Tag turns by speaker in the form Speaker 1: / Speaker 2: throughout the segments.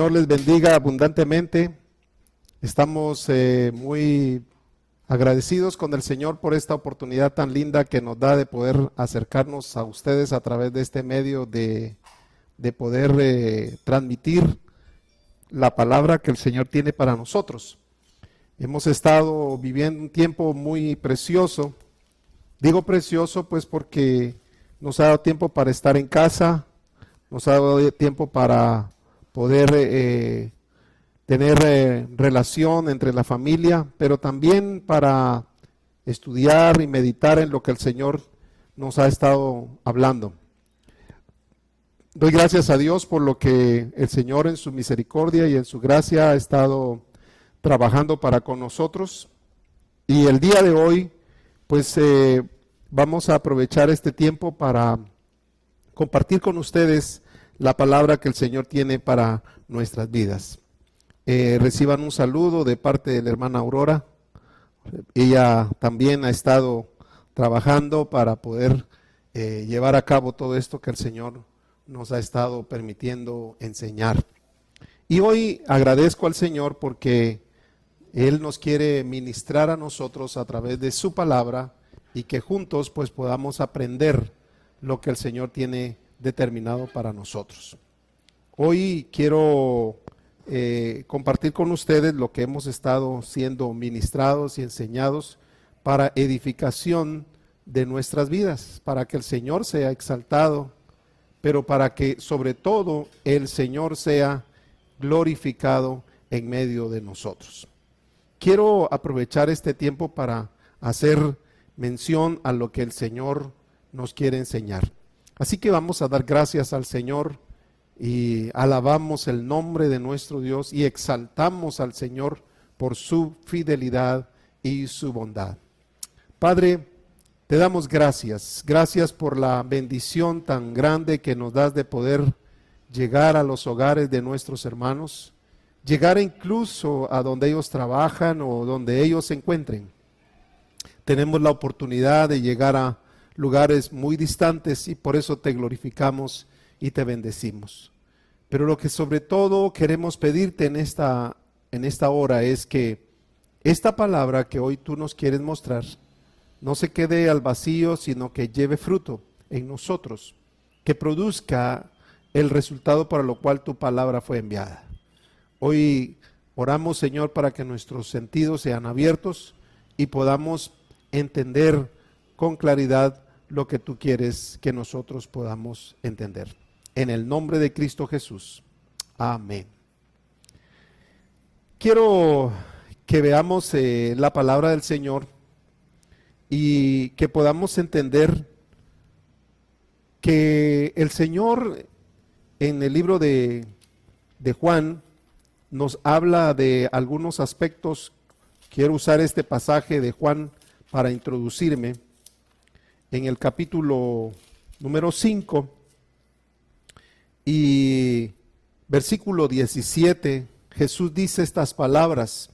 Speaker 1: Señor les bendiga abundantemente. Estamos eh, muy agradecidos con el Señor por esta oportunidad tan linda que nos da de poder acercarnos a ustedes a través de este medio de, poder eh, transmitir la palabra que el Señor tiene para nosotros. Hemos estado viviendo un tiempo muy precioso. Digo precioso pues porque nos ha dado tiempo para estar en casa, nos ha dado tiempo para poder eh, tener eh, relación entre la familia, pero también para estudiar y meditar en lo que el Señor nos ha estado hablando. Doy gracias a Dios por lo que el Señor en su misericordia y en su gracia ha estado trabajando para con nosotros. Y el día de hoy, pues eh, vamos a aprovechar este tiempo para compartir con ustedes la palabra que el Señor tiene para nuestras vidas. Eh, reciban un saludo de parte de la hermana Aurora. Ella también ha estado trabajando para poder eh, llevar a cabo todo esto que el Señor nos ha estado permitiendo enseñar. Y hoy agradezco al Señor porque Él nos quiere ministrar a nosotros a través de su palabra y que juntos pues podamos aprender lo que el Señor tiene determinado para nosotros. Hoy quiero eh, compartir con ustedes lo que hemos estado siendo ministrados y enseñados para edificación de nuestras vidas, para que el Señor sea exaltado, pero para que sobre todo el Señor sea glorificado en medio de nosotros. Quiero aprovechar este tiempo para hacer mención a lo que el Señor nos quiere enseñar. Así que vamos a dar gracias al Señor y alabamos el nombre de nuestro Dios y exaltamos al Señor por su fidelidad y su bondad. Padre, te damos gracias, gracias por la bendición tan grande que nos das de poder llegar a los hogares de nuestros hermanos, llegar incluso a donde ellos trabajan o donde ellos se encuentren. Tenemos la oportunidad de llegar a lugares muy distantes y por eso te glorificamos y te bendecimos. Pero lo que sobre todo queremos pedirte en esta, en esta hora es que esta palabra que hoy tú nos quieres mostrar no se quede al vacío, sino que lleve fruto en nosotros, que produzca el resultado para lo cual tu palabra fue enviada. Hoy oramos, Señor, para que nuestros sentidos sean abiertos y podamos entender con claridad lo que tú quieres que nosotros podamos entender. En el nombre de Cristo Jesús. Amén. Quiero que veamos eh, la palabra del Señor y que podamos entender que el Señor en el libro de, de Juan nos habla de algunos aspectos. Quiero usar este pasaje de Juan para introducirme en el capítulo número 5 y versículo 17, Jesús dice estas palabras.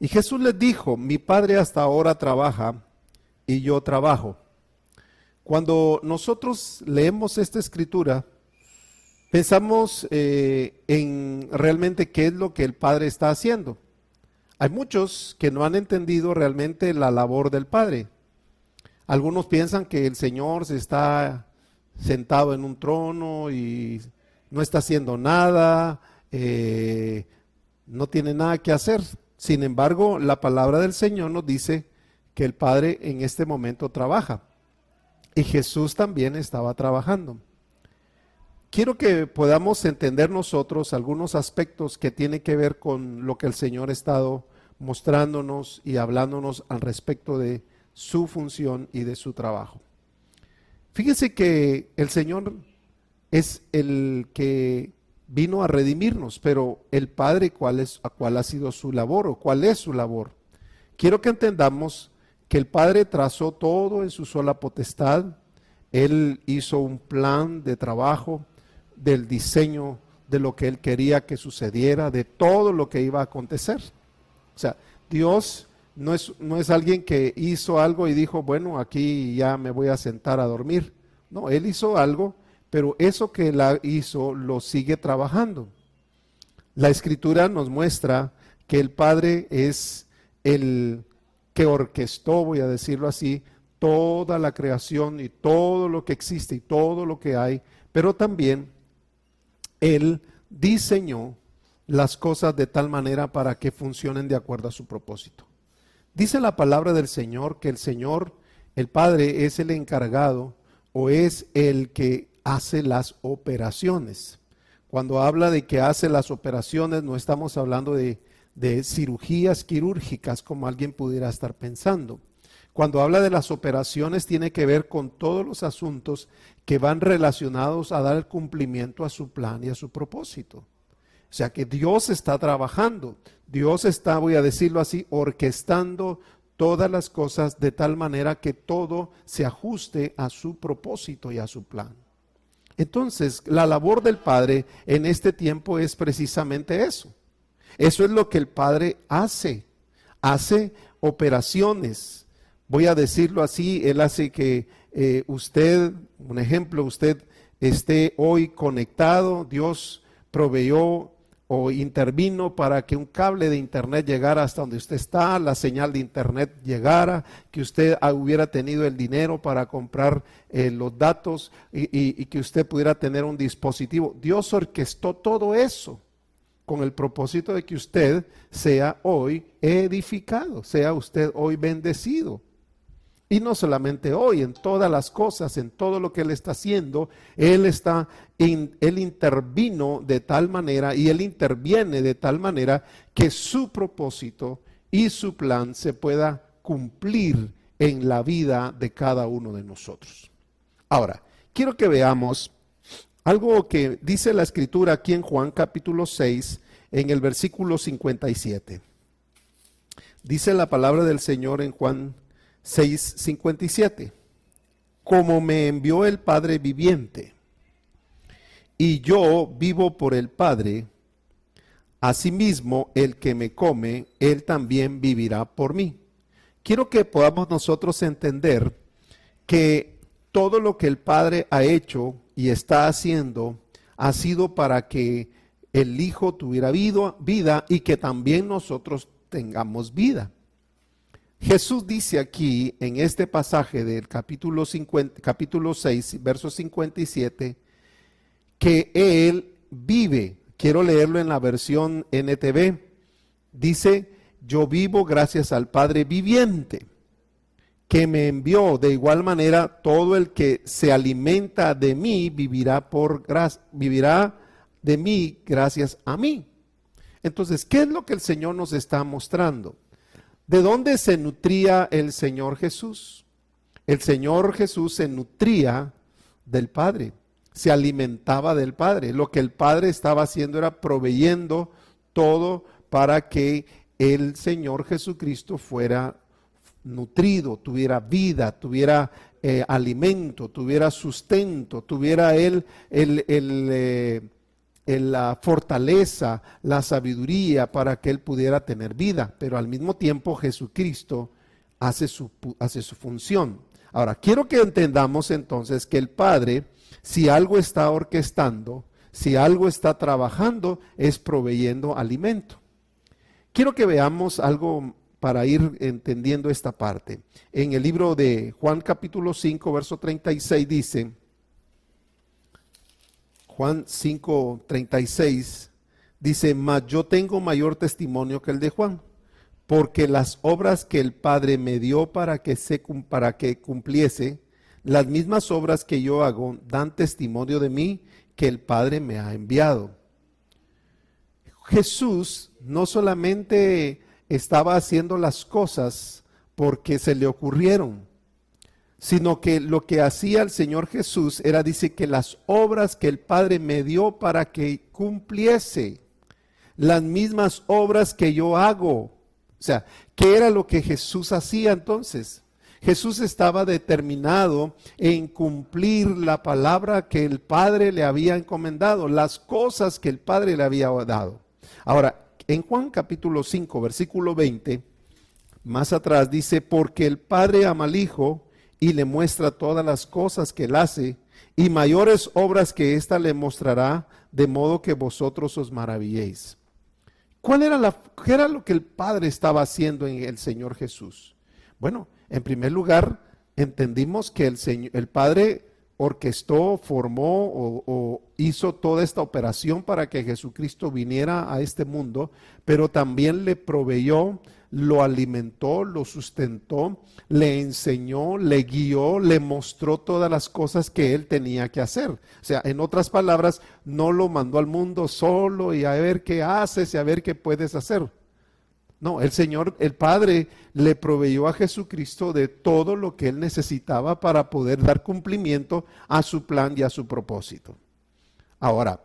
Speaker 1: Y Jesús les dijo, mi Padre hasta ahora trabaja y yo trabajo. Cuando nosotros leemos esta escritura, pensamos eh, en realmente qué es lo que el Padre está haciendo. Hay muchos que no han entendido realmente la labor del Padre. Algunos piensan que el Señor se está sentado en un trono y no está haciendo nada, eh, no tiene nada que hacer. Sin embargo, la palabra del Señor nos dice que el Padre en este momento trabaja. Y Jesús también estaba trabajando. Quiero que podamos entender nosotros algunos aspectos que tienen que ver con lo que el Señor ha estado mostrándonos y hablándonos al respecto de su función y de su trabajo. Fíjense que el Señor es el que vino a redimirnos, pero el Padre, ¿cuál, es, ¿cuál ha sido su labor o cuál es su labor? Quiero que entendamos que el Padre trazó todo en su sola potestad. Él hizo un plan de trabajo del diseño de lo que Él quería que sucediera, de todo lo que iba a acontecer. O sea, Dios no es, no es alguien que hizo algo y dijo, bueno, aquí ya me voy a sentar a dormir. No, Él hizo algo, pero eso que Él hizo lo sigue trabajando. La escritura nos muestra que el Padre es el que orquestó, voy a decirlo así, toda la creación y todo lo que existe y todo lo que hay, pero también Él diseñó las cosas de tal manera para que funcionen de acuerdo a su propósito. Dice la palabra del Señor que el Señor, el Padre, es el encargado o es el que hace las operaciones. Cuando habla de que hace las operaciones, no estamos hablando de, de cirugías quirúrgicas como alguien pudiera estar pensando. Cuando habla de las operaciones tiene que ver con todos los asuntos que van relacionados a dar cumplimiento a su plan y a su propósito. O sea que Dios está trabajando, Dios está, voy a decirlo así, orquestando todas las cosas de tal manera que todo se ajuste a su propósito y a su plan. Entonces, la labor del Padre en este tiempo es precisamente eso. Eso es lo que el Padre hace. Hace operaciones. Voy a decirlo así, Él hace que eh, usted, un ejemplo, usted esté hoy conectado, Dios proveyó intervino para que un cable de internet llegara hasta donde usted está, la señal de internet llegara, que usted hubiera tenido el dinero para comprar eh, los datos y, que usted pudiera tener un dispositivo. Dios orquestó todo eso con el propósito de que usted sea hoy edificado, sea usted hoy bendecido. Y no solamente hoy, en todas las cosas, en todo lo que Él está haciendo, Él está, Él intervino de tal manera y Él interviene de tal manera que su propósito y su plan se pueda cumplir en la vida de cada uno de nosotros. Ahora, quiero que veamos algo que dice la escritura aquí en Juan capítulo 6, en el versículo 57. Dice la palabra del Señor en Juan 6:57. Como me envió el Padre viviente, y yo vivo por el Padre, asimismo el que me come, él también vivirá por mí. Quiero que podamos nosotros entender que todo lo que el Padre ha hecho y está haciendo ha sido para que el Hijo tuviera vida y que también nosotros tengamos vida. Jesús dice aquí en este pasaje del capítulo, 50, capítulo 6, verso 57, que Él vive. Quiero leerlo en la versión NTV. Dice, yo vivo gracias al Padre viviente que me envió. De igual manera, todo el que se alimenta de mí vivirá, por, vivirá de mí gracias a mí. Entonces, ¿qué es lo que el Señor nos está mostrando? ¿De dónde se nutría el Señor Jesús? El Señor Jesús se nutría del Padre, se alimentaba del Padre. Lo que el Padre estaba haciendo era proveyendo todo para que el Señor Jesucristo fuera nutrido, tuviera vida, tuviera eh, alimento, tuviera sustento, tuviera él el, el, eh, la fortaleza, la sabiduría para que él pudiera tener vida, pero al mismo tiempo Jesucristo hace su, hace su función. Ahora, quiero que entendamos entonces que el Padre, si algo está orquestando, si algo está trabajando, es proveyendo alimento. Quiero que veamos algo para ir entendiendo esta parte. En el libro de Juan capítulo 5, verso 36 dice, Juan 5:36 dice, mas yo tengo mayor testimonio que el de Juan, porque las obras que el Padre me dio para que, se, para que cumpliese, las mismas obras que yo hago, dan testimonio de mí que el Padre me ha enviado. Jesús no solamente estaba haciendo las cosas porque se le ocurrieron, sino que lo que hacía el Señor Jesús era, dice, que las obras que el Padre me dio para que cumpliese, las mismas obras que yo hago. O sea, ¿qué era lo que Jesús hacía entonces? Jesús estaba determinado en cumplir la palabra que el Padre le había encomendado, las cosas que el Padre le había dado. Ahora, en Juan capítulo 5, versículo 20, más atrás dice, porque el Padre ama al Hijo y le muestra todas las cosas que él hace, y mayores obras que ésta le mostrará, de modo que vosotros os maravilléis. ¿Cuál era, la, ¿Qué era lo que el Padre estaba haciendo en el Señor Jesús? Bueno, en primer lugar, entendimos que el, Señor, el Padre orquestó, formó o, hizo toda esta operación para que Jesucristo viniera a este mundo, pero también le proveyó, lo alimentó, lo sustentó, le enseñó, le guió, le mostró todas las cosas que él tenía que hacer. O sea, en otras palabras, no lo mandó al mundo solo y a ver qué haces y a ver qué puedes hacer. No, el Señor, el Padre, le proveyó a Jesucristo de todo lo que él necesitaba para poder dar cumplimiento a su plan y a su propósito. Ahora,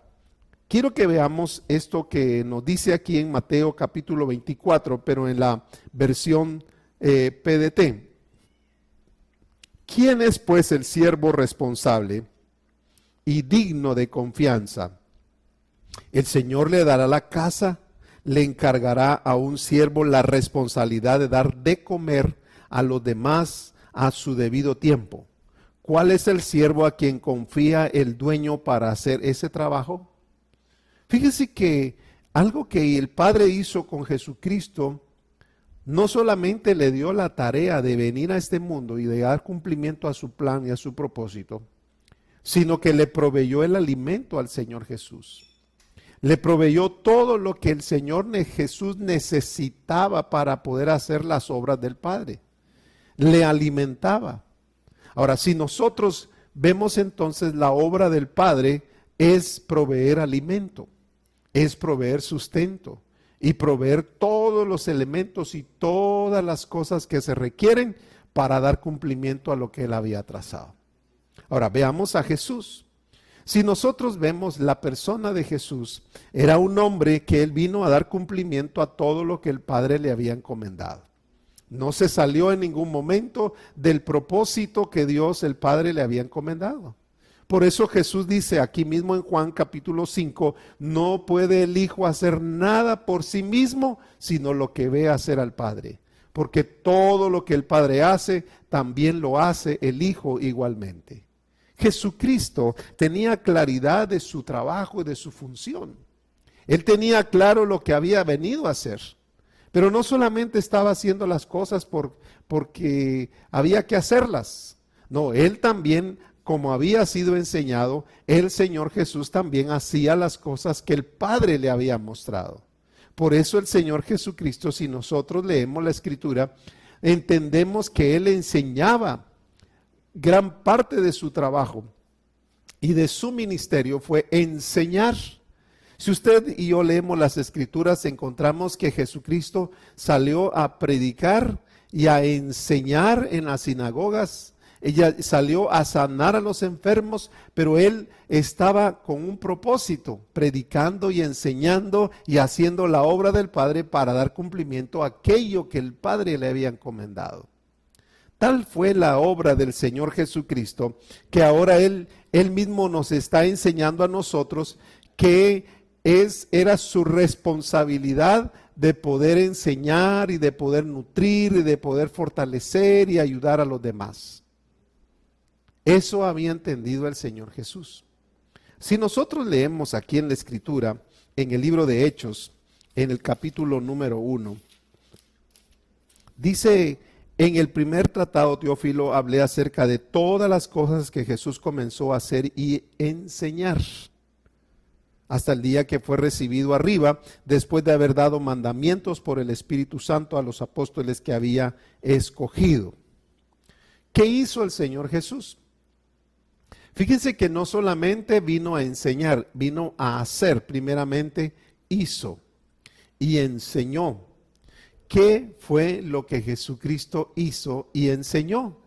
Speaker 1: quiero que veamos esto que nos dice aquí en Mateo capítulo 24, pero en la versión eh, PDT. ¿Quién es pues el siervo responsable y digno de confianza? El Señor le dará la casa le encargará a un siervo la responsabilidad de dar de comer a los demás a su debido tiempo. ¿Cuál es el siervo a quien confía el dueño para hacer ese trabajo? Fíjese que algo que el Padre hizo con Jesucristo no solamente le dio la tarea de venir a este mundo y de dar cumplimiento a su plan y a su propósito, sino que le proveyó el alimento al Señor Jesús le proveyó todo lo que el Señor Jesús necesitaba para poder hacer las obras del Padre. Le alimentaba. Ahora, si nosotros vemos entonces la obra del Padre es proveer alimento, es proveer sustento y proveer todos los elementos y todas las cosas que se requieren para dar cumplimiento a lo que él había trazado. Ahora, veamos a Jesús. Si nosotros vemos la persona de Jesús, era un hombre que él vino a dar cumplimiento a todo lo que el Padre le había encomendado. No se salió en ningún momento del propósito que Dios el Padre le había encomendado. Por eso Jesús dice aquí mismo en Juan capítulo 5, no puede el Hijo hacer nada por sí mismo, sino lo que ve hacer al Padre. Porque todo lo que el Padre hace, también lo hace el Hijo igualmente. Jesucristo tenía claridad de su trabajo y de su función. Él tenía claro lo que había venido a hacer. Pero no solamente estaba haciendo las cosas por, porque había que hacerlas. No, él también, como había sido enseñado, el Señor Jesús también hacía las cosas que el Padre le había mostrado. Por eso el Señor Jesucristo, si nosotros leemos la escritura, entendemos que Él enseñaba gran parte de su trabajo y de su ministerio fue enseñar. Si usted y yo leemos las escrituras, encontramos que Jesucristo salió a predicar y a enseñar en las sinagogas. Ella salió a sanar a los enfermos, pero él estaba con un propósito, predicando y enseñando y haciendo la obra del Padre para dar cumplimiento a aquello que el Padre le había encomendado. Tal fue la obra del Señor Jesucristo que ahora Él, Él mismo nos está enseñando a nosotros que es, era su responsabilidad de poder enseñar y de poder nutrir y de poder fortalecer y ayudar a los demás. Eso había entendido el Señor Jesús. Si nosotros leemos aquí en la Escritura, en el libro de Hechos, en el capítulo número uno, dice en el primer tratado, Teófilo, hablé acerca de todas las cosas que Jesús comenzó a hacer y enseñar hasta el día que fue recibido arriba, después de haber dado mandamientos por el Espíritu Santo a los apóstoles que había escogido. ¿Qué hizo el Señor Jesús? Fíjense que no solamente vino a enseñar, vino a hacer, primeramente hizo y enseñó. ¿Qué fue lo que Jesucristo hizo y enseñó?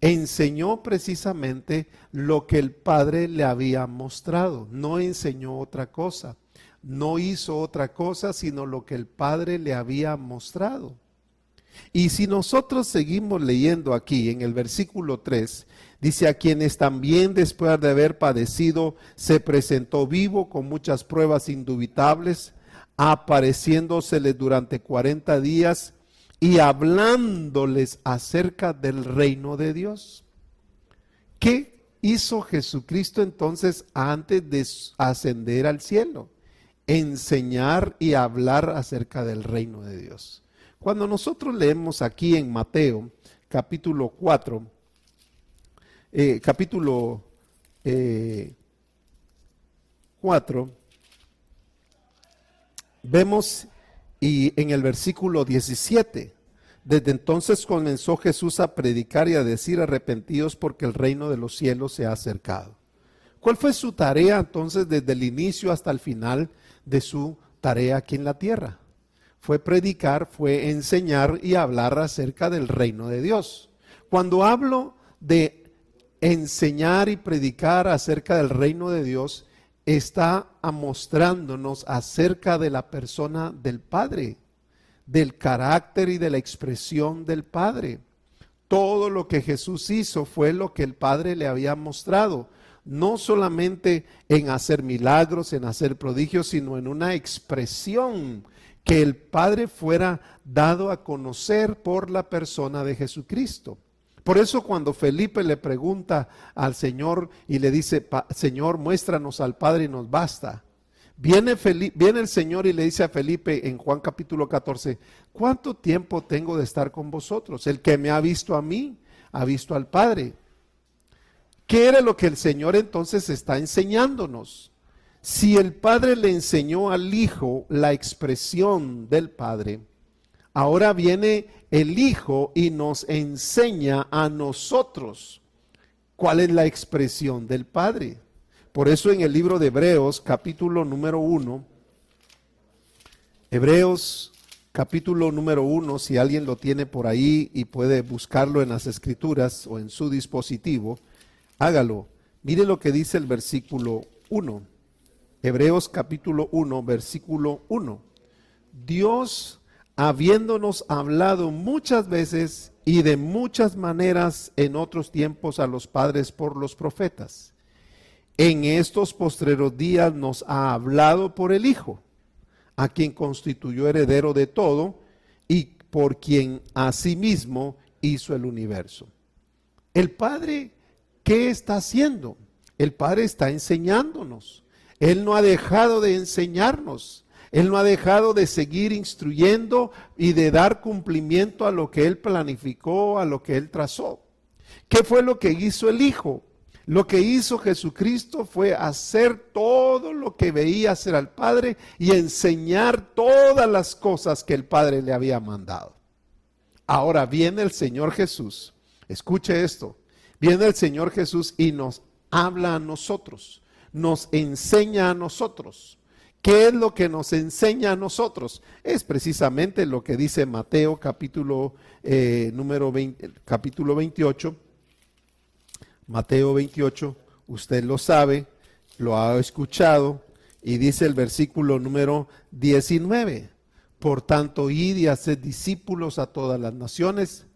Speaker 1: Enseñó precisamente lo que el Padre le había mostrado, no enseñó otra cosa, no hizo otra cosa sino lo que el Padre le había mostrado. Y si nosotros seguimos leyendo aquí en el versículo 3, dice a quienes también después de haber padecido se presentó vivo con muchas pruebas indubitables, apareciéndoseles durante 40 días y hablándoles acerca del reino de Dios. ¿Qué hizo Jesucristo entonces antes de ascender al cielo? enseñar y hablar acerca del reino de Dios. Cuando nosotros leemos aquí en Mateo capítulo 4, eh, capítulo 4, eh, vemos y en el versículo 17, desde entonces comenzó Jesús a predicar y a decir arrepentidos porque el reino de los cielos se ha acercado. ¿Cuál fue su tarea entonces desde el inicio hasta el final de su tarea aquí en la tierra? Fue predicar, fue enseñar y hablar acerca del reino de Dios. Cuando hablo de enseñar y predicar acerca del reino de Dios, está mostrándonos acerca de la persona del Padre, del carácter y de la expresión del Padre. Todo lo que Jesús hizo fue lo que el Padre le había mostrado, no solamente en hacer milagros, en hacer prodigios, sino en una expresión que el Padre fuera dado a conocer por la persona de Jesucristo. Por eso cuando Felipe le pregunta al Señor y le dice, Señor, muéstranos al Padre y nos basta. Viene, viene, el Señor y le dice a Felipe en Juan capítulo 14, ¿cuánto tiempo tengo de estar con vosotros? El que me ha visto a mí, ha visto al Padre. ¿Qué era lo que el Señor entonces está enseñándonos? Si el Padre le enseñó al Hijo la expresión del Padre, ahora viene el Hijo y nos enseña a nosotros cuál es la expresión del Padre. Por eso en el libro de Hebreos, capítulo número uno, Hebreos capítulo número uno, si alguien lo tiene por ahí y puede buscarlo en las escrituras o en su dispositivo, hágalo. Mire lo que dice el versículo 1. Hebreos capítulo 1, versículo 1. Dios habiéndonos hablado muchas veces y de muchas maneras en otros tiempos a los padres por los profetas. En estos postreros días nos ha hablado por el Hijo, a quien constituyó heredero de todo y por quien asimismo hizo el universo. El Padre, ¿qué está haciendo? El Padre está enseñándonos. Él no ha dejado de enseñarnos. Él no ha dejado de seguir instruyendo y de dar cumplimiento a lo que Él planificó, a lo que Él trazó. ¿Qué fue lo que hizo el Hijo? Lo que hizo Jesucristo fue hacer todo lo que veía hacer al Padre y enseñar todas las cosas que el Padre le había mandado. Ahora viene el Señor Jesús. Escuche esto. Viene el Señor Jesús y nos habla a nosotros, nos enseña a nosotros. ¿Qué es lo que nos enseña a nosotros? Es precisamente lo que dice Mateo capítulo, eh, número 20, capítulo 28. Mateo 28, usted lo sabe, lo ha escuchado, y dice el versículo número 19. Por tanto, id y haced discípulos a todas las naciones,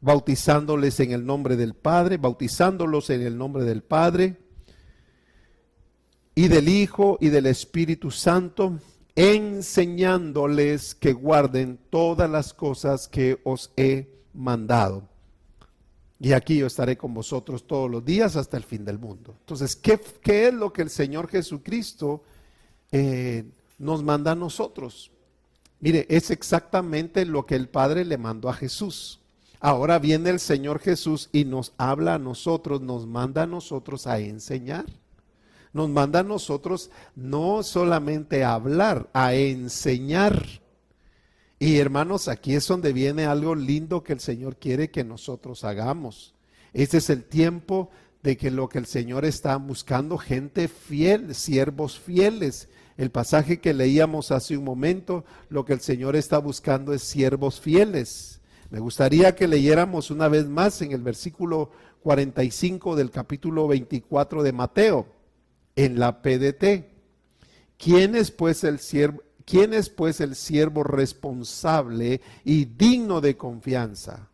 Speaker 1: bautizándoles en el nombre del Padre, bautizándolos en el nombre del Padre y del Hijo y del Espíritu Santo, enseñándoles que guarden todas las cosas que os he mandado. Y aquí yo estaré con vosotros todos los días hasta el fin del mundo. Entonces, ¿qué, es lo que el Señor Jesucristo eh, nos manda a nosotros? Mire, es exactamente lo que el Padre le mandó a Jesús. Ahora viene el Señor Jesús y nos habla a nosotros, nos manda a nosotros a enseñar nos manda a nosotros no solamente a hablar, a enseñar. Y hermanos, aquí es donde viene algo lindo que el Señor quiere que nosotros hagamos. Este es el tiempo de que lo que el Señor está buscando, gente fiel, siervos fieles. El pasaje que leíamos hace un momento, lo que el Señor está buscando es siervos fieles. Me gustaría que leyéramos una vez más en el versículo 45 del capítulo 24 de Mateo en la PDT. ¿Quién es pues el siervo? ¿Quién es pues el siervo responsable y digno de confianza?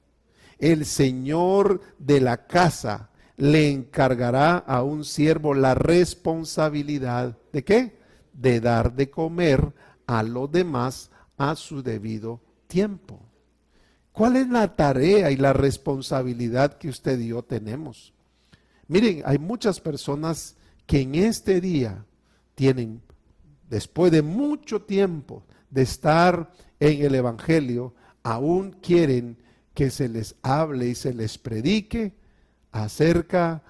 Speaker 1: El señor de la casa le encargará a un siervo la responsabilidad de qué? De dar de comer a los demás a su debido tiempo. ¿Cuál es la tarea y la responsabilidad que usted y yo tenemos? Miren, hay muchas personas que en este día tienen después de mucho tiempo de estar en el Evangelio, aún quieren que se les hable y se les predique acerca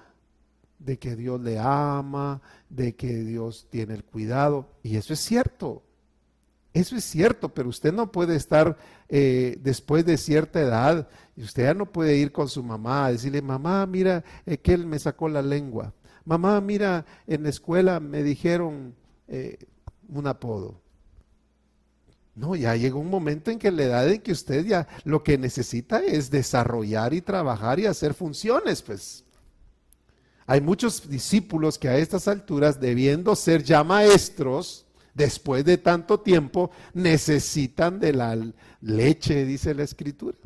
Speaker 1: de que Dios le ama, de que Dios tiene el cuidado. Y eso es cierto. Eso es cierto, pero usted no puede estar eh, después de cierta edad y usted ya no puede ir con su mamá a decirle, mamá, mira, eh, que él me sacó la lengua. Mamá, mira, en la escuela me dijeron eh, un apodo. No, ya llega un momento en que la edad en que usted ya lo que necesita es desarrollar y trabajar y hacer funciones, pues. Hay muchos discípulos que a estas alturas, debiendo ser ya maestros, después de tanto tiempo, necesitan de la leche, dice la escritura.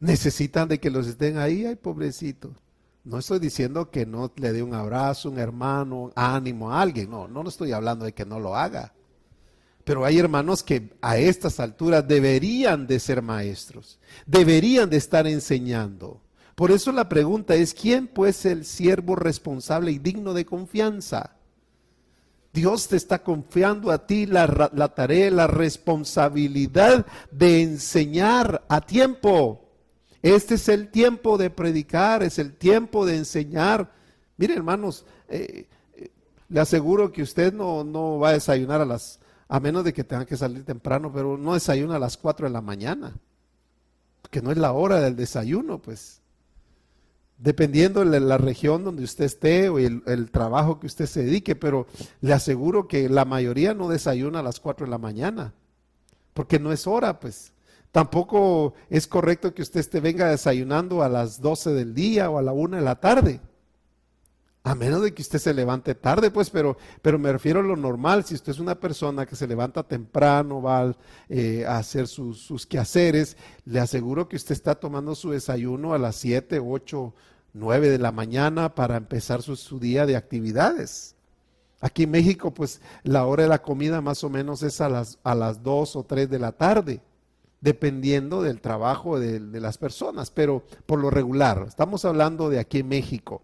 Speaker 1: Necesitan de que los estén ahí, ay pobrecito. No estoy diciendo que no le dé un abrazo, un hermano, ánimo a alguien, no, no estoy hablando de que no lo haga. Pero hay hermanos que a estas alturas deberían de ser maestros, deberían de estar enseñando. Por eso la pregunta es, ¿quién pues el siervo responsable y digno de confianza? Dios te está confiando a ti la, la tarea, la responsabilidad de enseñar a tiempo. Este es el tiempo de predicar, es el tiempo de enseñar. Mire, hermanos, eh, eh, le aseguro que usted no, no va a desayunar a las a menos de que tenga que salir temprano, pero no desayuna a las 4 de la mañana, que no es la hora del desayuno, pues. Dependiendo de la región donde usted esté o el, el, trabajo que usted se dedique, pero le aseguro que la mayoría no desayuna a las 4 de la mañana, porque no es hora, pues. Tampoco es correcto que usted esté venga desayunando a las 12 del día o a la 1 de la tarde. A menos de que usted se levante tarde, pues, pero, pero me refiero a lo normal. Si usted es una persona que se levanta temprano, va eh, a hacer sus, sus, quehaceres, le aseguro que usted está tomando su desayuno a las 7, 8, 9 de la mañana para empezar su, su día de actividades. Aquí en México, pues, la hora de la comida más o menos es a las, a las 2 o 3 de la tarde dependiendo del trabajo de, las personas, pero por lo regular, estamos hablando de aquí en México.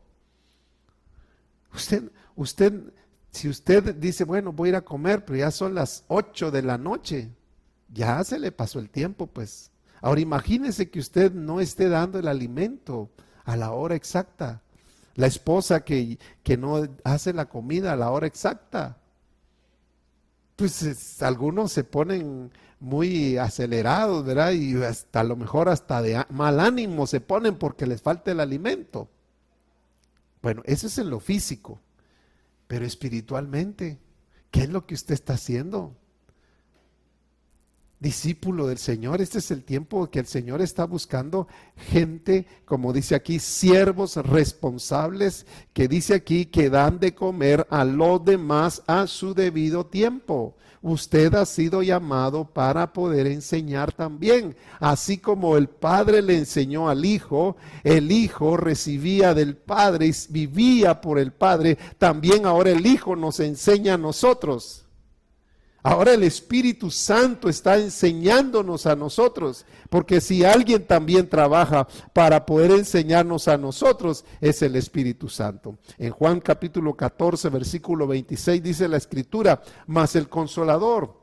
Speaker 1: Usted, usted, si usted dice, bueno, voy a ir a comer, pero ya son las 8 de la noche, ya se le pasó el tiempo, pues. Ahora imagínese que usted no esté dando el alimento a la hora exacta. La esposa que, que no hace la comida a la hora exacta. Pues algunos se ponen muy acelerados, ¿verdad? Y hasta a lo mejor hasta de mal ánimo se ponen porque les falta el alimento. Bueno, eso es en lo físico, pero espiritualmente, ¿qué es lo que usted está haciendo? Discípulo del Señor, este es el tiempo que el Señor está buscando gente, como dice aquí, siervos responsables, que dice aquí que dan de comer a los demás a su debido tiempo usted ha sido llamado para poder enseñar también. Así como el Padre le enseñó al Hijo, el Hijo recibía del Padre y vivía por el Padre, también ahora el Hijo nos enseña a nosotros. Ahora el Espíritu Santo está enseñándonos a nosotros, porque si alguien también trabaja para poder enseñarnos a nosotros, es el Espíritu Santo. En Juan capítulo 14, versículo 26 dice la Escritura, mas el consolador,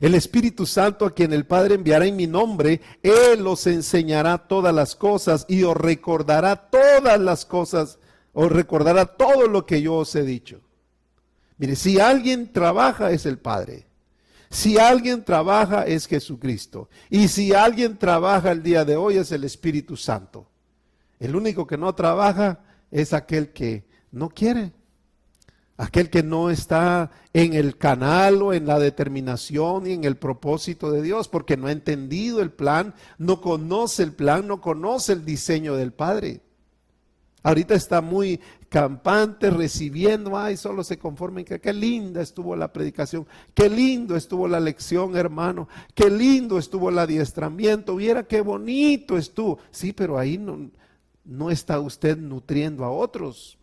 Speaker 1: el Espíritu Santo a quien el Padre enviará en mi nombre, Él os enseñará todas las cosas y os recordará todas las cosas, os recordará todo lo que yo os he dicho. Mire, si alguien trabaja es el Padre. Si alguien trabaja es Jesucristo. Y si alguien trabaja el día de hoy es el Espíritu Santo. El único que no trabaja es aquel que no quiere. Aquel que no está en el canal o en la determinación y en el propósito de Dios, porque no ha entendido el plan, no conoce el plan, no conoce el diseño del Padre. Ahorita está muy campante, recibiendo, ay, solo se conformen que qué linda estuvo la predicación, qué lindo estuvo la lección, hermano, qué lindo estuvo el adiestramiento, viera qué bonito estuvo. Sí, pero ahí no, está usted nutriendo a otros.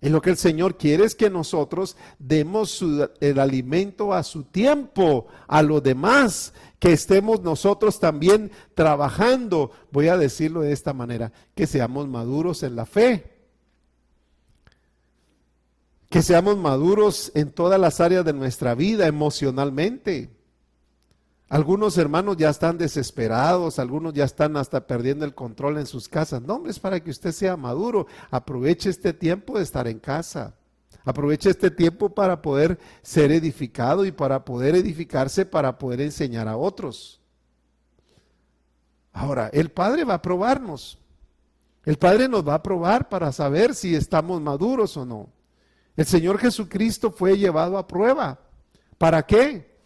Speaker 1: Y lo que el Señor quiere es que nosotros demos el alimento a su tiempo, a los demás, que estemos nosotros también trabajando, voy a decirlo de esta manera, que seamos maduros en la fe que seamos maduros en todas las áreas de nuestra vida, emocionalmente. Algunos hermanos ya están desesperados, algunos ya están hasta perdiendo el control en sus casas. No, hombre, es para que usted sea maduro. Aproveche este tiempo de estar en casa. Aproveche este tiempo para poder ser edificado y para poder edificarse, para poder enseñar a otros. Ahora, el Padre va a probarnos. El Padre nos va a probar para saber si estamos maduros o no. El Señor Jesucristo fue llevado a prueba. ¿Para qué?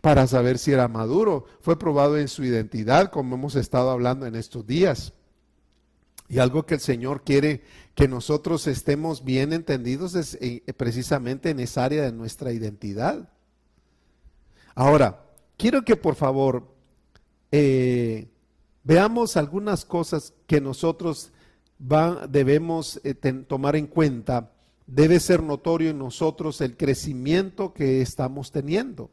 Speaker 1: Para saber si era maduro. Fue probado en su identidad, como hemos estado hablando en estos días. Y algo que el Señor quiere que nosotros estemos bien entendidos es eh, precisamente en esa área de nuestra identidad. Ahora, quiero que por favor eh, veamos algunas cosas que nosotros debemos eh, tomar en cuenta debe ser notorio en nosotros el crecimiento que estamos teniendo.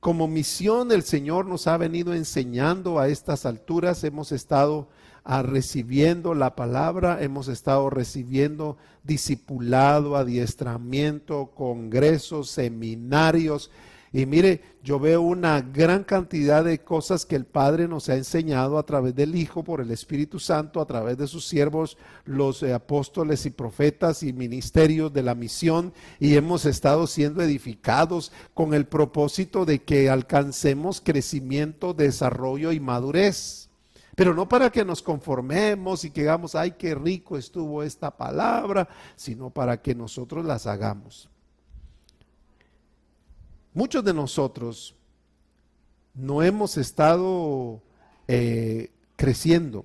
Speaker 1: Como misión el Señor nos ha venido enseñando a estas alturas, hemos estado ah, recibiendo la palabra, hemos estado recibiendo discipulado, adiestramiento, congresos, seminarios, y mire, yo veo una gran cantidad de cosas que el Padre nos ha enseñado a través del Hijo, por el Espíritu Santo, a través de sus siervos, los eh, apóstoles y profetas y ministerios de la misión, y hemos estado siendo edificados con el propósito de que alcancemos crecimiento, desarrollo y madurez. Pero no para que nos conformemos y que digamos, ay, qué rico estuvo esta palabra, sino para que nosotros las hagamos. Muchos de nosotros no hemos estado eh, creciendo,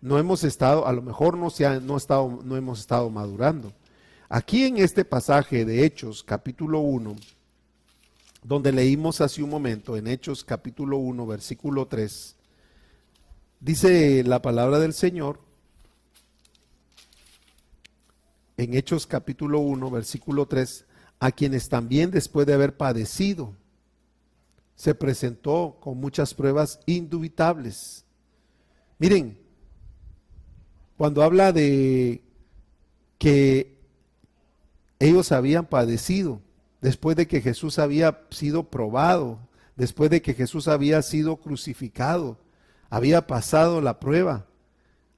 Speaker 1: no hemos estado, a lo mejor no, se no, estado, no hemos estado madurando. Aquí en este pasaje de Hechos, capítulo 1, donde leímos hace un momento, en Hechos capítulo 1, versículo 3, dice la palabra del Señor, en Hechos capítulo 1, versículo 3, a quienes también después de haber padecido, se presentó con muchas pruebas indubitables. Miren, cuando habla de que ellos habían padecido, después de que Jesús había sido probado, después de que Jesús había sido crucificado, había pasado la prueba,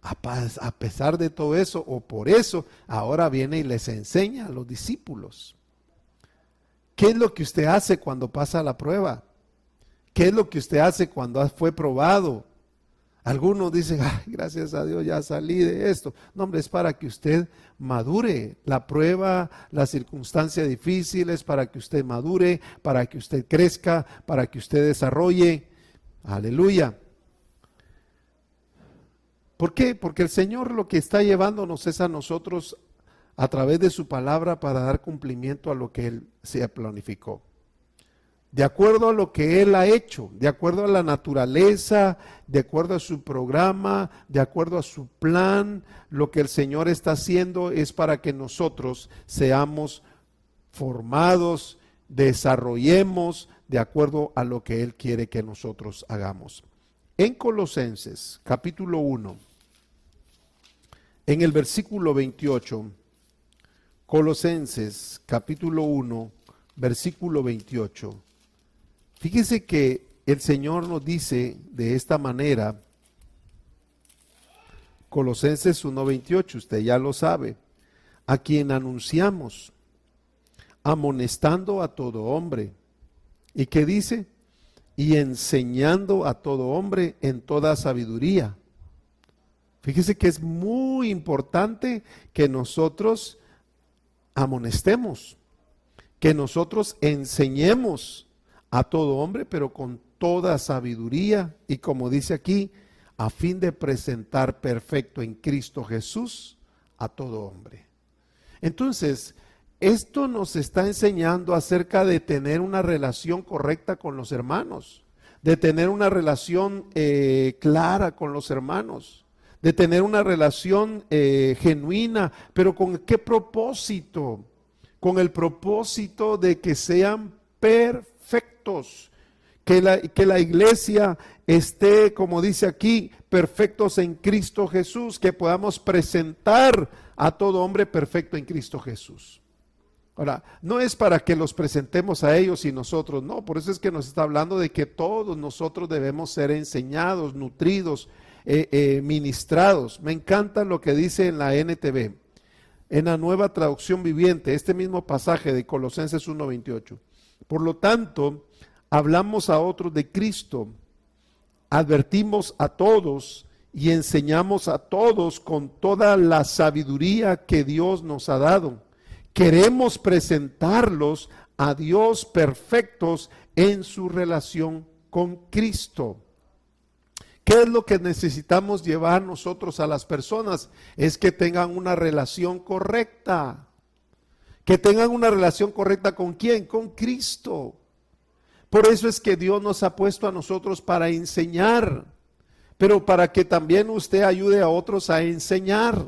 Speaker 1: a pesar de todo eso, o por eso, ahora viene y les enseña a los discípulos. ¿Qué es lo que usted hace cuando pasa la prueba? ¿Qué es lo que usted hace cuando fue probado? Algunos dicen, Ay, gracias a Dios ya salí de esto. No, hombre, es para que usted madure. La prueba, las circunstancias difíciles, para que usted madure, para que usted crezca, para que usted desarrolle. Aleluya. ¿Por qué? Porque el Señor lo que está llevándonos es a nosotros a través de su palabra para dar cumplimiento a lo que Él se planificó. De acuerdo a lo que Él ha hecho, de acuerdo a la naturaleza, de acuerdo a su programa, de acuerdo a su plan, lo que el Señor está haciendo es para que nosotros seamos formados, desarrollemos de acuerdo a lo que Él quiere que nosotros hagamos. En Colosenses capítulo 1, en el versículo 28, Colosenses capítulo 1, versículo 28. Fíjese que el Señor nos dice de esta manera, Colosenses 1.28, usted ya lo sabe, a quien anunciamos, amonestando a todo hombre. ¿Y qué dice? Y enseñando a todo hombre en toda sabiduría. Fíjese que es muy importante que nosotros amonestemos, que nosotros enseñemos a todo hombre, pero con toda sabiduría y como dice aquí, a fin de presentar perfecto en Cristo Jesús a todo hombre. Entonces, esto nos está enseñando acerca de tener una relación correcta con los hermanos, de tener una relación eh, clara con los hermanos de tener una relación eh, genuina, pero ¿con qué propósito? Con el propósito de que sean perfectos, que la, que la iglesia esté, como dice aquí, perfectos en Cristo Jesús, que podamos presentar a todo hombre perfecto en Cristo Jesús. Ahora, no es para que los presentemos a ellos y nosotros, no, por eso es que nos está hablando de que todos nosotros debemos ser enseñados, nutridos, eh, eh, ministrados. Me encanta lo que dice en la NTV, en la nueva traducción viviente, este mismo pasaje de Colosenses 1.28. Por lo tanto, hablamos a otros de Cristo, advertimos a todos y enseñamos a todos con toda la sabiduría que Dios nos ha dado queremos presentarlos a Dios perfectos en su relación con Cristo. ¿Qué es lo que necesitamos llevar nosotros a las personas? Es que tengan una relación correcta. Que tengan una relación correcta con quién? Con Cristo. Por eso es que Dios nos ha puesto a nosotros para enseñar, pero para que también usted ayude a otros a enseñar.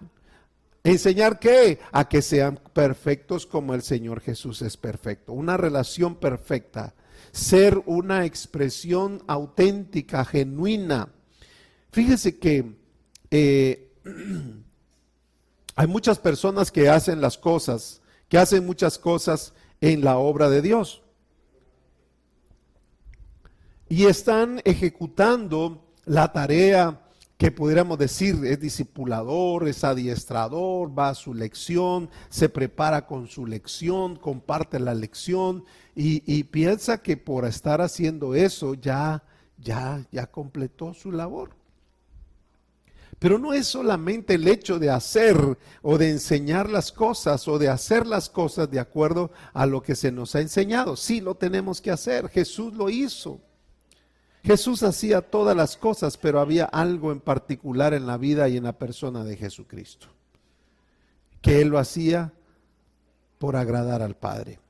Speaker 1: ¿Enseñar qué? A que sean perfectos como el Señor Jesús es perfecto. Una relación perfecta. Ser una expresión auténtica, genuina. Fíjese que eh, hay muchas personas que hacen las cosas, que hacen muchas cosas en la obra de Dios. Y están ejecutando la tarea que pudiéramos decir es discipulador, es adiestrador, va a su lección, se prepara con su lección, comparte la lección y, piensa que por estar haciendo eso ya, ya, ya completó su labor. Pero no es solamente el hecho de hacer o de enseñar las cosas o de hacer las cosas de acuerdo a lo que se nos ha enseñado. Sí, lo tenemos que hacer. Jesús lo hizo. Jesús hacía todas las cosas, pero había algo en particular en la vida y en la persona de Jesucristo, que Él lo hacía por agradar al Padre.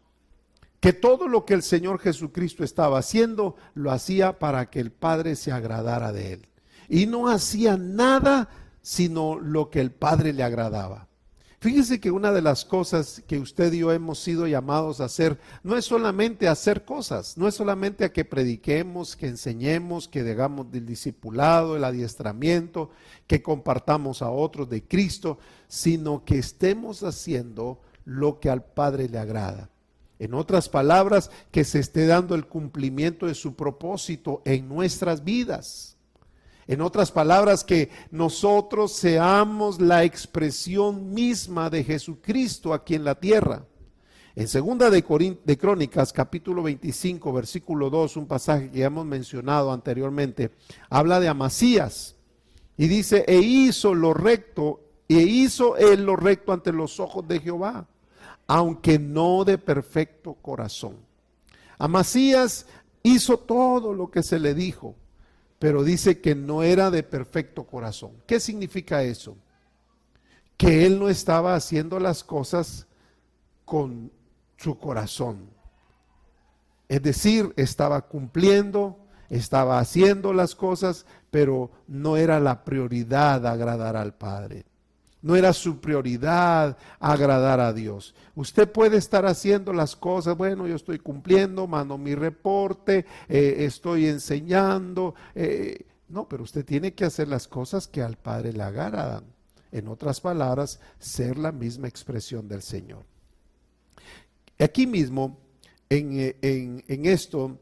Speaker 1: Que todo lo que el Señor Jesucristo estaba haciendo, lo hacía para que el Padre se agradara de Él. Y no hacía nada sino lo que el Padre le agradaba. Fíjese que una de las cosas que usted y yo hemos sido llamados a hacer no es solamente hacer cosas, no es solamente a que prediquemos, que enseñemos, que hagamos del discipulado, el adiestramiento, que compartamos a otros de Cristo, sino que estemos haciendo lo que al Padre le agrada. En otras palabras, que se esté dando el cumplimiento de su propósito en nuestras vidas. En otras palabras, que nosotros seamos la expresión misma de Jesucristo aquí en la tierra. En segunda de, de, Crónicas, capítulo 25, versículo 2, un pasaje que ya hemos mencionado anteriormente, habla de Amasías y dice, e hizo lo recto, e hizo él lo recto ante los ojos de Jehová, aunque no de perfecto corazón. Amasías hizo todo lo que se le dijo, pero dice que no era de perfecto corazón. ¿Qué significa eso? Que él no estaba haciendo las cosas con su corazón. Es decir, estaba cumpliendo, estaba haciendo las cosas, pero no era la prioridad agradar al Padre. No era su prioridad agradar a Dios. Usted puede estar haciendo las cosas, bueno, yo estoy cumpliendo, mando mi reporte, eh, estoy enseñando. Eh, no, pero usted tiene que hacer las cosas que al Padre le agradan. En otras palabras, ser la misma expresión del Señor. Aquí mismo, en, eh, esto,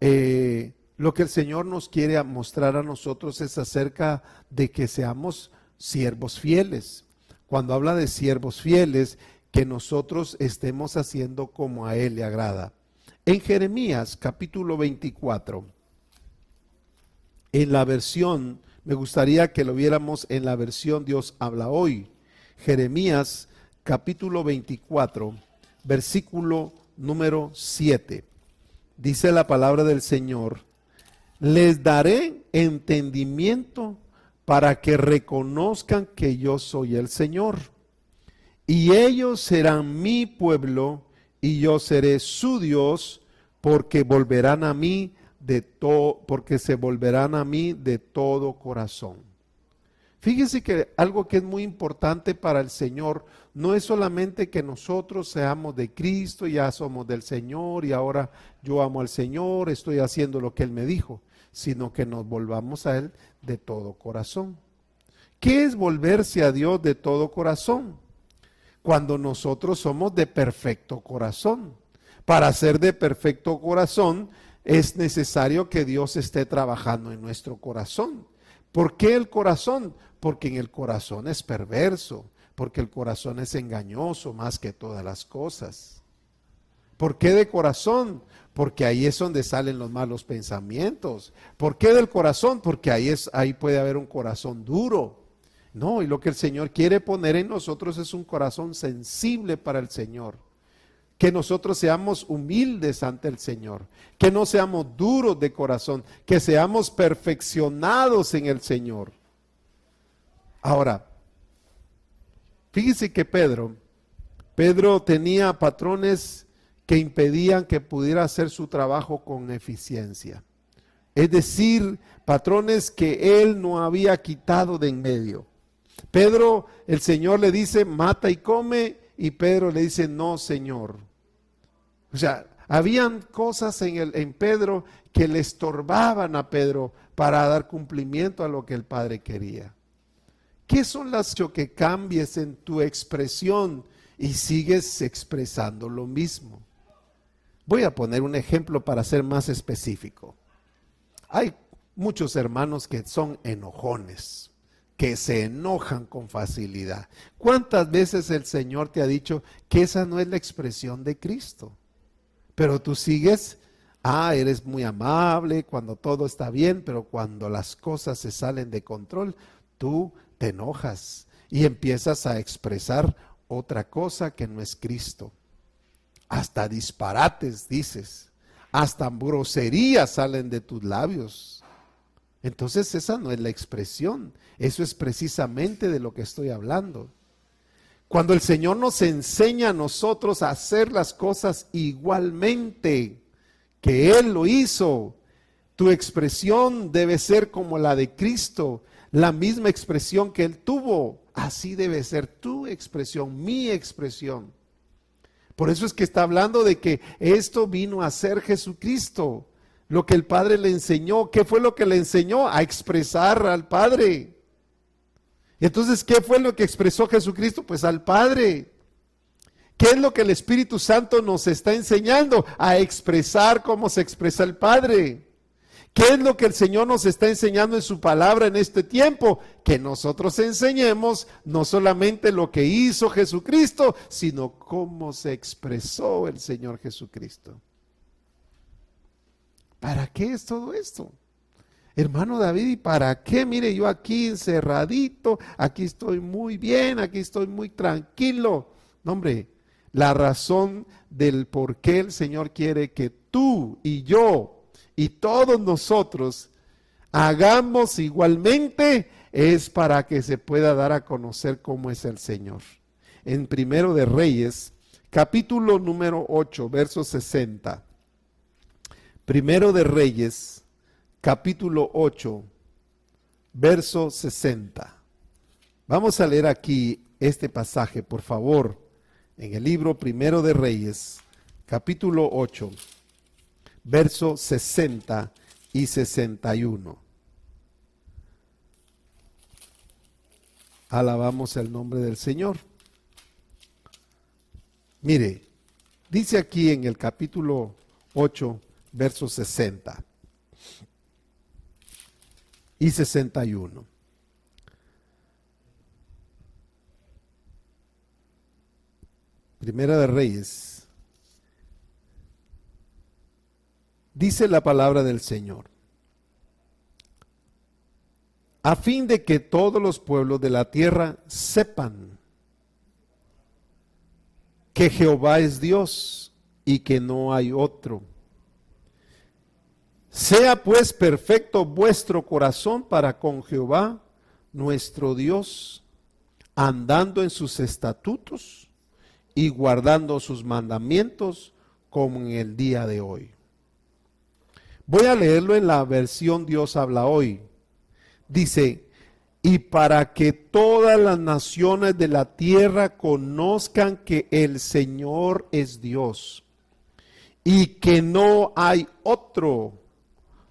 Speaker 1: lo que el Señor nos quiere mostrar a nosotros es acerca de que seamos siervos fieles. Cuando habla de siervos fieles, que nosotros estemos haciendo como a Él le agrada. En Jeremías capítulo 24, en la versión, me gustaría que lo viéramos en la versión Dios habla hoy. Jeremías capítulo 24, versículo número 7. Dice la palabra del Señor, les daré entendimiento para que reconozcan que yo soy el Señor. Y ellos serán mi pueblo y yo seré su Dios, porque volverán a mí de todo, porque se volverán a mí de todo corazón. Fíjese que algo que es muy importante para el Señor no es solamente que nosotros seamos de Cristo, ya somos del Señor y ahora yo amo al Señor, estoy haciendo lo que Él me dijo sino que nos volvamos a Él de todo corazón. ¿Qué es volverse a Dios de todo corazón? cuando nosotros somos de perfecto corazón. Para ser de perfecto corazón es necesario que Dios esté trabajando en nuestro corazón. ¿Por qué el corazón? Porque en el corazón es perverso, porque el corazón es engañoso más que todas las cosas. ¿Por qué de corazón? Porque ahí es donde salen los malos pensamientos. ¿Por qué del corazón? Porque ahí, es, ahí puede haber un corazón duro. No, y lo que el Señor quiere poner en nosotros es un corazón sensible para el Señor. Que nosotros seamos humildes ante el Señor, que no seamos duros de corazón, que seamos perfeccionados en el Señor. Ahora, fíjese que Pedro, Pedro tenía patrones que impedían que pudiera hacer su trabajo con eficiencia. Es decir, patrones que él no había quitado de en medio. Pedro, el Señor le dice, mata y come, y Pedro le dice, no, Señor. O sea, habían cosas en, el, en Pedro que le estorbaban a Pedro para dar cumplimiento a lo que el Padre quería. ¿Qué son las que cambies en tu expresión y sigues expresando lo mismo? Voy a poner un ejemplo para ser más específico. Hay muchos hermanos que son enojones que se enojan con facilidad. ¿Cuántas veces el Señor te ha dicho que esa no es la expresión de Cristo? Pero tú sigues, ah, eres muy amable cuando todo está bien, pero cuando las cosas se salen de control, tú te enojas y empiezas a expresar otra cosa que no es Cristo. Hasta disparates dices, hasta groserías salen de tus labios. Entonces esa no es la expresión, eso es precisamente de lo que estoy hablando. Cuando el Señor nos enseña a nosotros a hacer las cosas igualmente que Él lo hizo, tu expresión debe ser como la de Cristo, la misma expresión que Él tuvo. Así debe ser tu expresión, mi expresión. Por eso es que está hablando de que esto vino a ser Jesucristo lo que el Padre le enseñó. ¿Qué fue lo que le enseñó? A expresar al Padre. Entonces, ¿qué fue lo que expresó Jesucristo? Pues al Padre. ¿Qué es lo que el Espíritu Santo nos está enseñando? A expresar cómo se expresa el Padre. ¿Qué es lo que el Señor nos está enseñando en su palabra en este tiempo? Que nosotros enseñemos no solamente lo que hizo Jesucristo, sino cómo se expresó el Señor Jesucristo. ¿Para qué es todo esto? Hermano David, ¿y para qué? Mire, yo aquí encerradito, aquí estoy muy bien, aquí estoy muy tranquilo. No, hombre, la razón del por qué el Señor quiere que tú y yo y todos nosotros hagamos igualmente es para que se pueda dar a conocer cómo es el Señor. En Primero de Reyes, capítulo número 8, verso 60. Primero de Reyes, capítulo 8, verso 60. Vamos a leer aquí este pasaje, por favor, en el libro Primero de Reyes, capítulo 8, verso 60 y 61. Alabamos el nombre del Señor. Mire, dice aquí en el capítulo 8, verso 60 y 61. Primera de Reyes. Dice la palabra del Señor. A fin de que todos los pueblos de la tierra sepan que Jehová es Dios y que no hay otro sea pues perfecto vuestro corazón para con Jehová, nuestro Dios, andando en sus estatutos y guardando sus mandamientos como en el día de hoy. Voy a leerlo en la versión Dios habla hoy. Dice, y para que todas las naciones de la tierra conozcan que el Señor es Dios y que no hay otro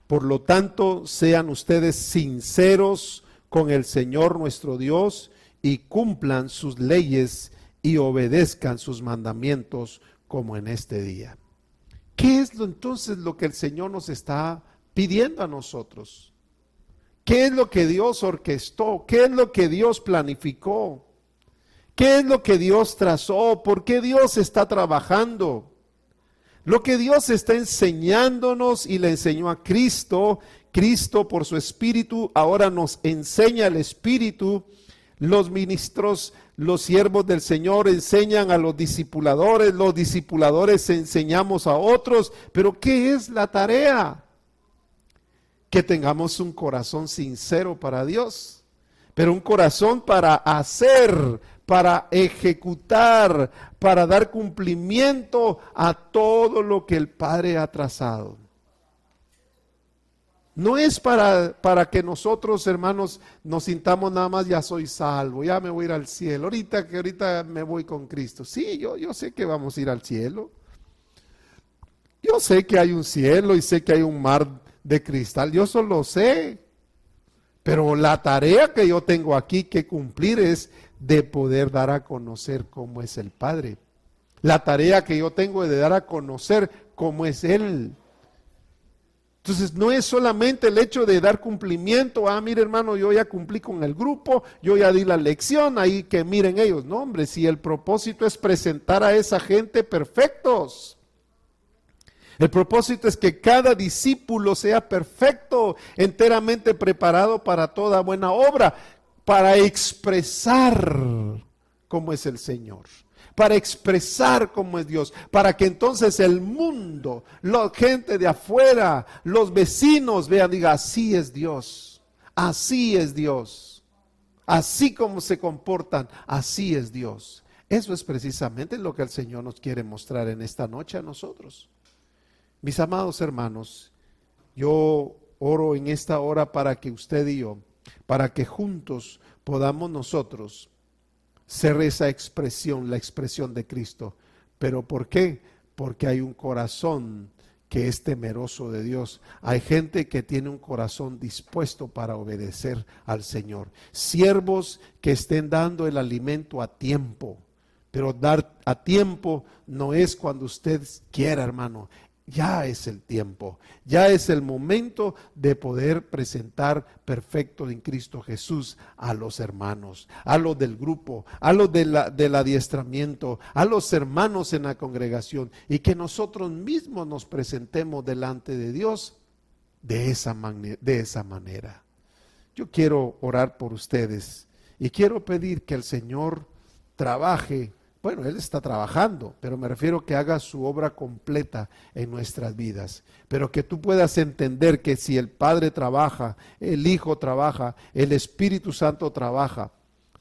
Speaker 1: por lo tanto, sean ustedes sinceros con el Señor nuestro Dios y cumplan sus leyes y obedezcan sus mandamientos como en este día. ¿Qué es lo, entonces lo que el Señor nos está pidiendo a nosotros? ¿Qué es lo que Dios orquestó? ¿Qué es lo que Dios planificó? ¿Qué es lo que Dios trazó? ¿Por qué Dios está trabajando? Lo que Dios está enseñándonos y le enseñó a Cristo, Cristo por su Espíritu ahora nos enseña el Espíritu. Los ministros, los siervos del Señor enseñan a los discipuladores, los discipuladores enseñamos a otros, pero ¿qué es la tarea? Que tengamos un corazón sincero para Dios, pero un corazón para hacer, para ejecutar, para dar cumplimiento a todo lo que el Padre ha trazado. No es para, para que nosotros, hermanos, nos sintamos nada más, ya soy salvo, ya me voy a ir al cielo. Ahorita que ahorita me voy con Cristo. Sí, yo, yo sé que vamos a ir al cielo. Yo sé que hay un cielo y sé que hay un mar de cristal. Yo solo sé. Pero la tarea que yo tengo aquí que cumplir es de poder dar a conocer cómo es el Padre. La tarea que yo tengo es de dar a conocer cómo es Él. Entonces no es solamente el hecho de dar cumplimiento, ah, mire hermano, yo ya cumplí con el grupo, yo ya di la lección, ahí que miren ellos. No, hombre, si el propósito es presentar a esa gente perfectos. El propósito es que cada discípulo sea perfecto, enteramente preparado para toda buena obra para expresar cómo es el Señor, para expresar cómo es Dios, para que entonces el mundo, la gente de afuera, los vecinos vean, diga, así es Dios, así es Dios, así como se comportan, así es Dios. Eso es precisamente lo que el Señor nos quiere mostrar en esta noche a nosotros. Mis amados hermanos, yo oro en esta hora para que usted y yo para que juntos podamos nosotros ser esa expresión, la expresión de Cristo. ¿Pero por qué? Porque hay un corazón que es temeroso de Dios. Hay gente que tiene un corazón dispuesto para obedecer al Señor. Siervos que estén dando el alimento a tiempo. Pero dar a tiempo no es cuando usted quiera, hermano ya es el tiempo, ya es el momento de poder presentar perfecto en Cristo Jesús a los hermanos, a los del grupo, a los del adiestramiento, a los hermanos en la congregación y que nosotros mismos nos presentemos delante de Dios de esa, de esa manera. Yo quiero orar por ustedes y quiero pedir que el Señor trabaje bueno, Él está trabajando, pero me refiero que haga su obra completa en nuestras vidas. Pero que tú puedas entender que si el Padre trabaja, el Hijo trabaja, el Espíritu Santo trabaja,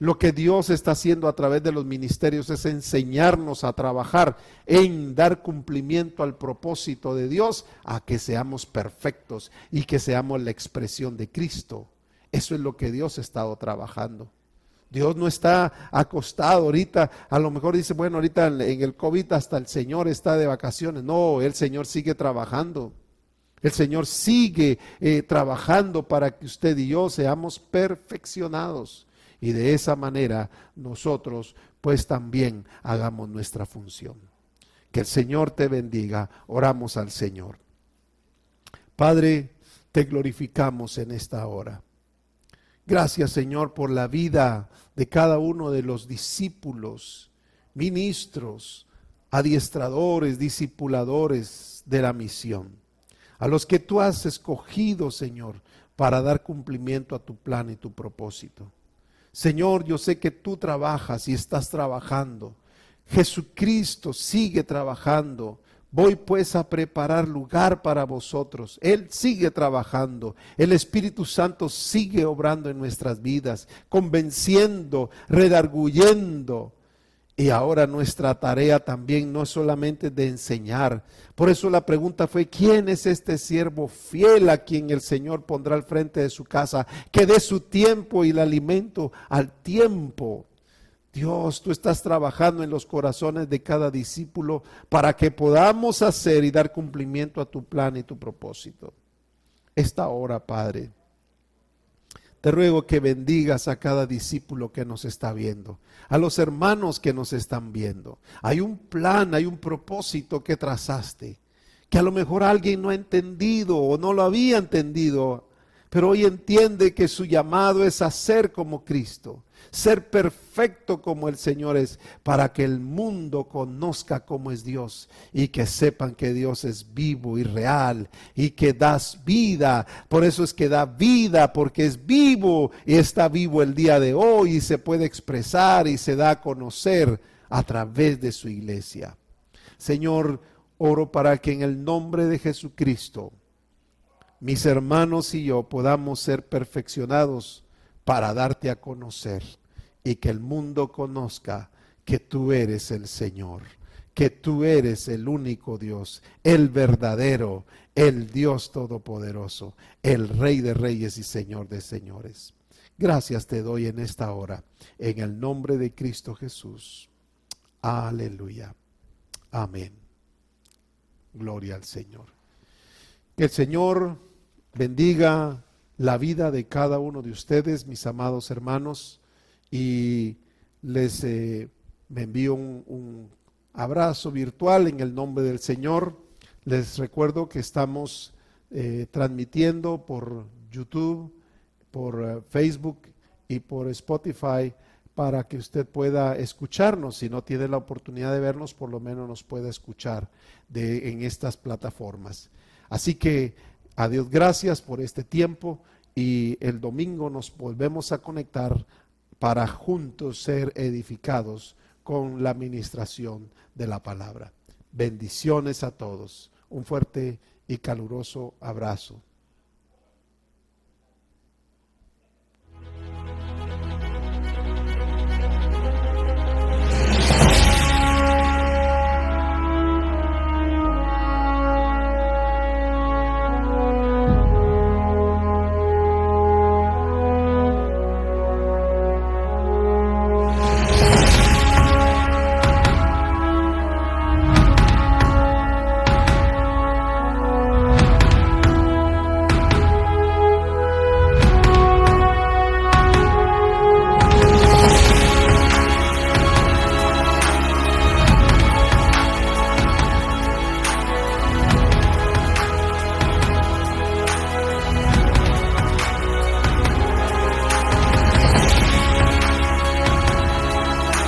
Speaker 1: lo que Dios está haciendo a través de los ministerios es enseñarnos a trabajar en dar cumplimiento al propósito de Dios, a que seamos perfectos y que seamos la expresión de Cristo. Eso es lo que Dios ha estado trabajando. Dios no está acostado ahorita. A lo mejor dice, bueno, ahorita en el COVID hasta el Señor está de vacaciones. No, el Señor sigue trabajando. El Señor sigue eh, trabajando para que usted y yo seamos perfeccionados. Y de esa manera nosotros pues también hagamos nuestra función. Que el Señor te bendiga. Oramos al Señor. Padre, te glorificamos en esta hora. Gracias Señor por la vida de cada uno de los discípulos, ministros, adiestradores, discipuladores de la misión, a los que tú has escogido, Señor, para dar cumplimiento a tu plan y tu propósito. Señor, yo sé que tú trabajas y estás trabajando. Jesucristo sigue trabajando Voy pues a preparar lugar para vosotros. Él sigue trabajando. El Espíritu Santo sigue obrando en nuestras vidas, convenciendo, redarguyendo. Y ahora nuestra tarea también no es solamente de enseñar. Por eso la pregunta fue, ¿quién es este siervo fiel a quien el Señor pondrá al frente de su casa, que dé su tiempo y el alimento al tiempo? Dios, tú estás trabajando en los corazones de cada discípulo para que podamos hacer y dar cumplimiento a tu plan y tu propósito. Esta hora, Padre, te ruego que bendigas a cada discípulo que nos está viendo, a los hermanos que nos están viendo. Hay un plan, hay un propósito que trazaste, que a lo mejor alguien no ha entendido o no lo había entendido, pero hoy entiende que su llamado es a ser como Cristo, ser perfecto como el Señor es, para que el mundo conozca cómo es Dios y que sepan que Dios es vivo y real y que das vida. Por eso es que da vida, porque es vivo y está vivo el día de hoy y se puede expresar y se da a conocer a través de su iglesia. Señor, oro para que en el nombre de Jesucristo, mis hermanos y yo podamos ser perfeccionados para darte a conocer y que el mundo conozca que tú eres el Señor, que tú eres el único Dios, el verdadero, el Dios todopoderoso, el Rey de reyes y Señor de señores. Gracias te doy en esta hora, en el nombre de Cristo Jesús. Aleluya. Amén. Gloria al Señor. Que el Señor bendiga la vida de cada uno de ustedes, mis amados hermanos y les eh, me envío un, abrazo virtual en el nombre del Señor. Les recuerdo que estamos eh, transmitiendo por YouTube, por eh, Facebook y por Spotify para que usted pueda escucharnos. Si no tiene la oportunidad de vernos, por lo menos nos pueda escuchar de, en estas plataformas. Así que a Dios gracias por este tiempo y el domingo nos volvemos a conectar para juntos ser edificados con la administración de la palabra. Bendiciones a todos. Un fuerte y caluroso abrazo.